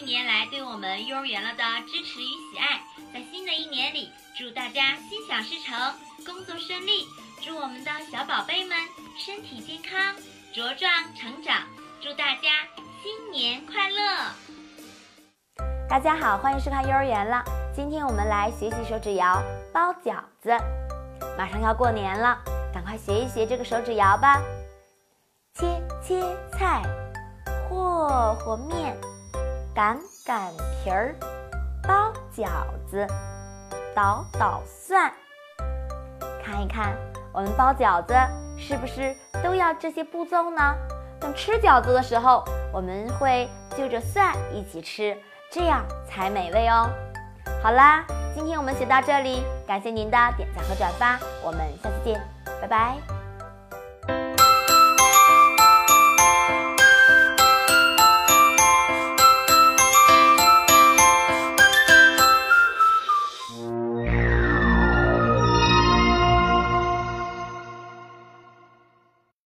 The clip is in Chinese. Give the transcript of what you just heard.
一年来对我们幼儿园了的支持与喜爱。在新的一年里，祝大家心想事成，工作顺利。祝我们的小宝贝们身体健康，茁壮成长。祝大家新年快乐！大家好，欢迎收看幼儿园了。今天我们来学习手指谣包饺子。马上要过年了，赶快学一学这个手指谣吧。切切菜，和和面，擀擀皮儿，包饺子，捣捣蒜。看一看，我们包饺子是不是都要这些步骤呢？等吃饺子的时候，我们会就着蒜一起吃，这样才美味哦。好啦，今天我们学到这里，感谢您的点赞和转发，我们下次见，拜拜。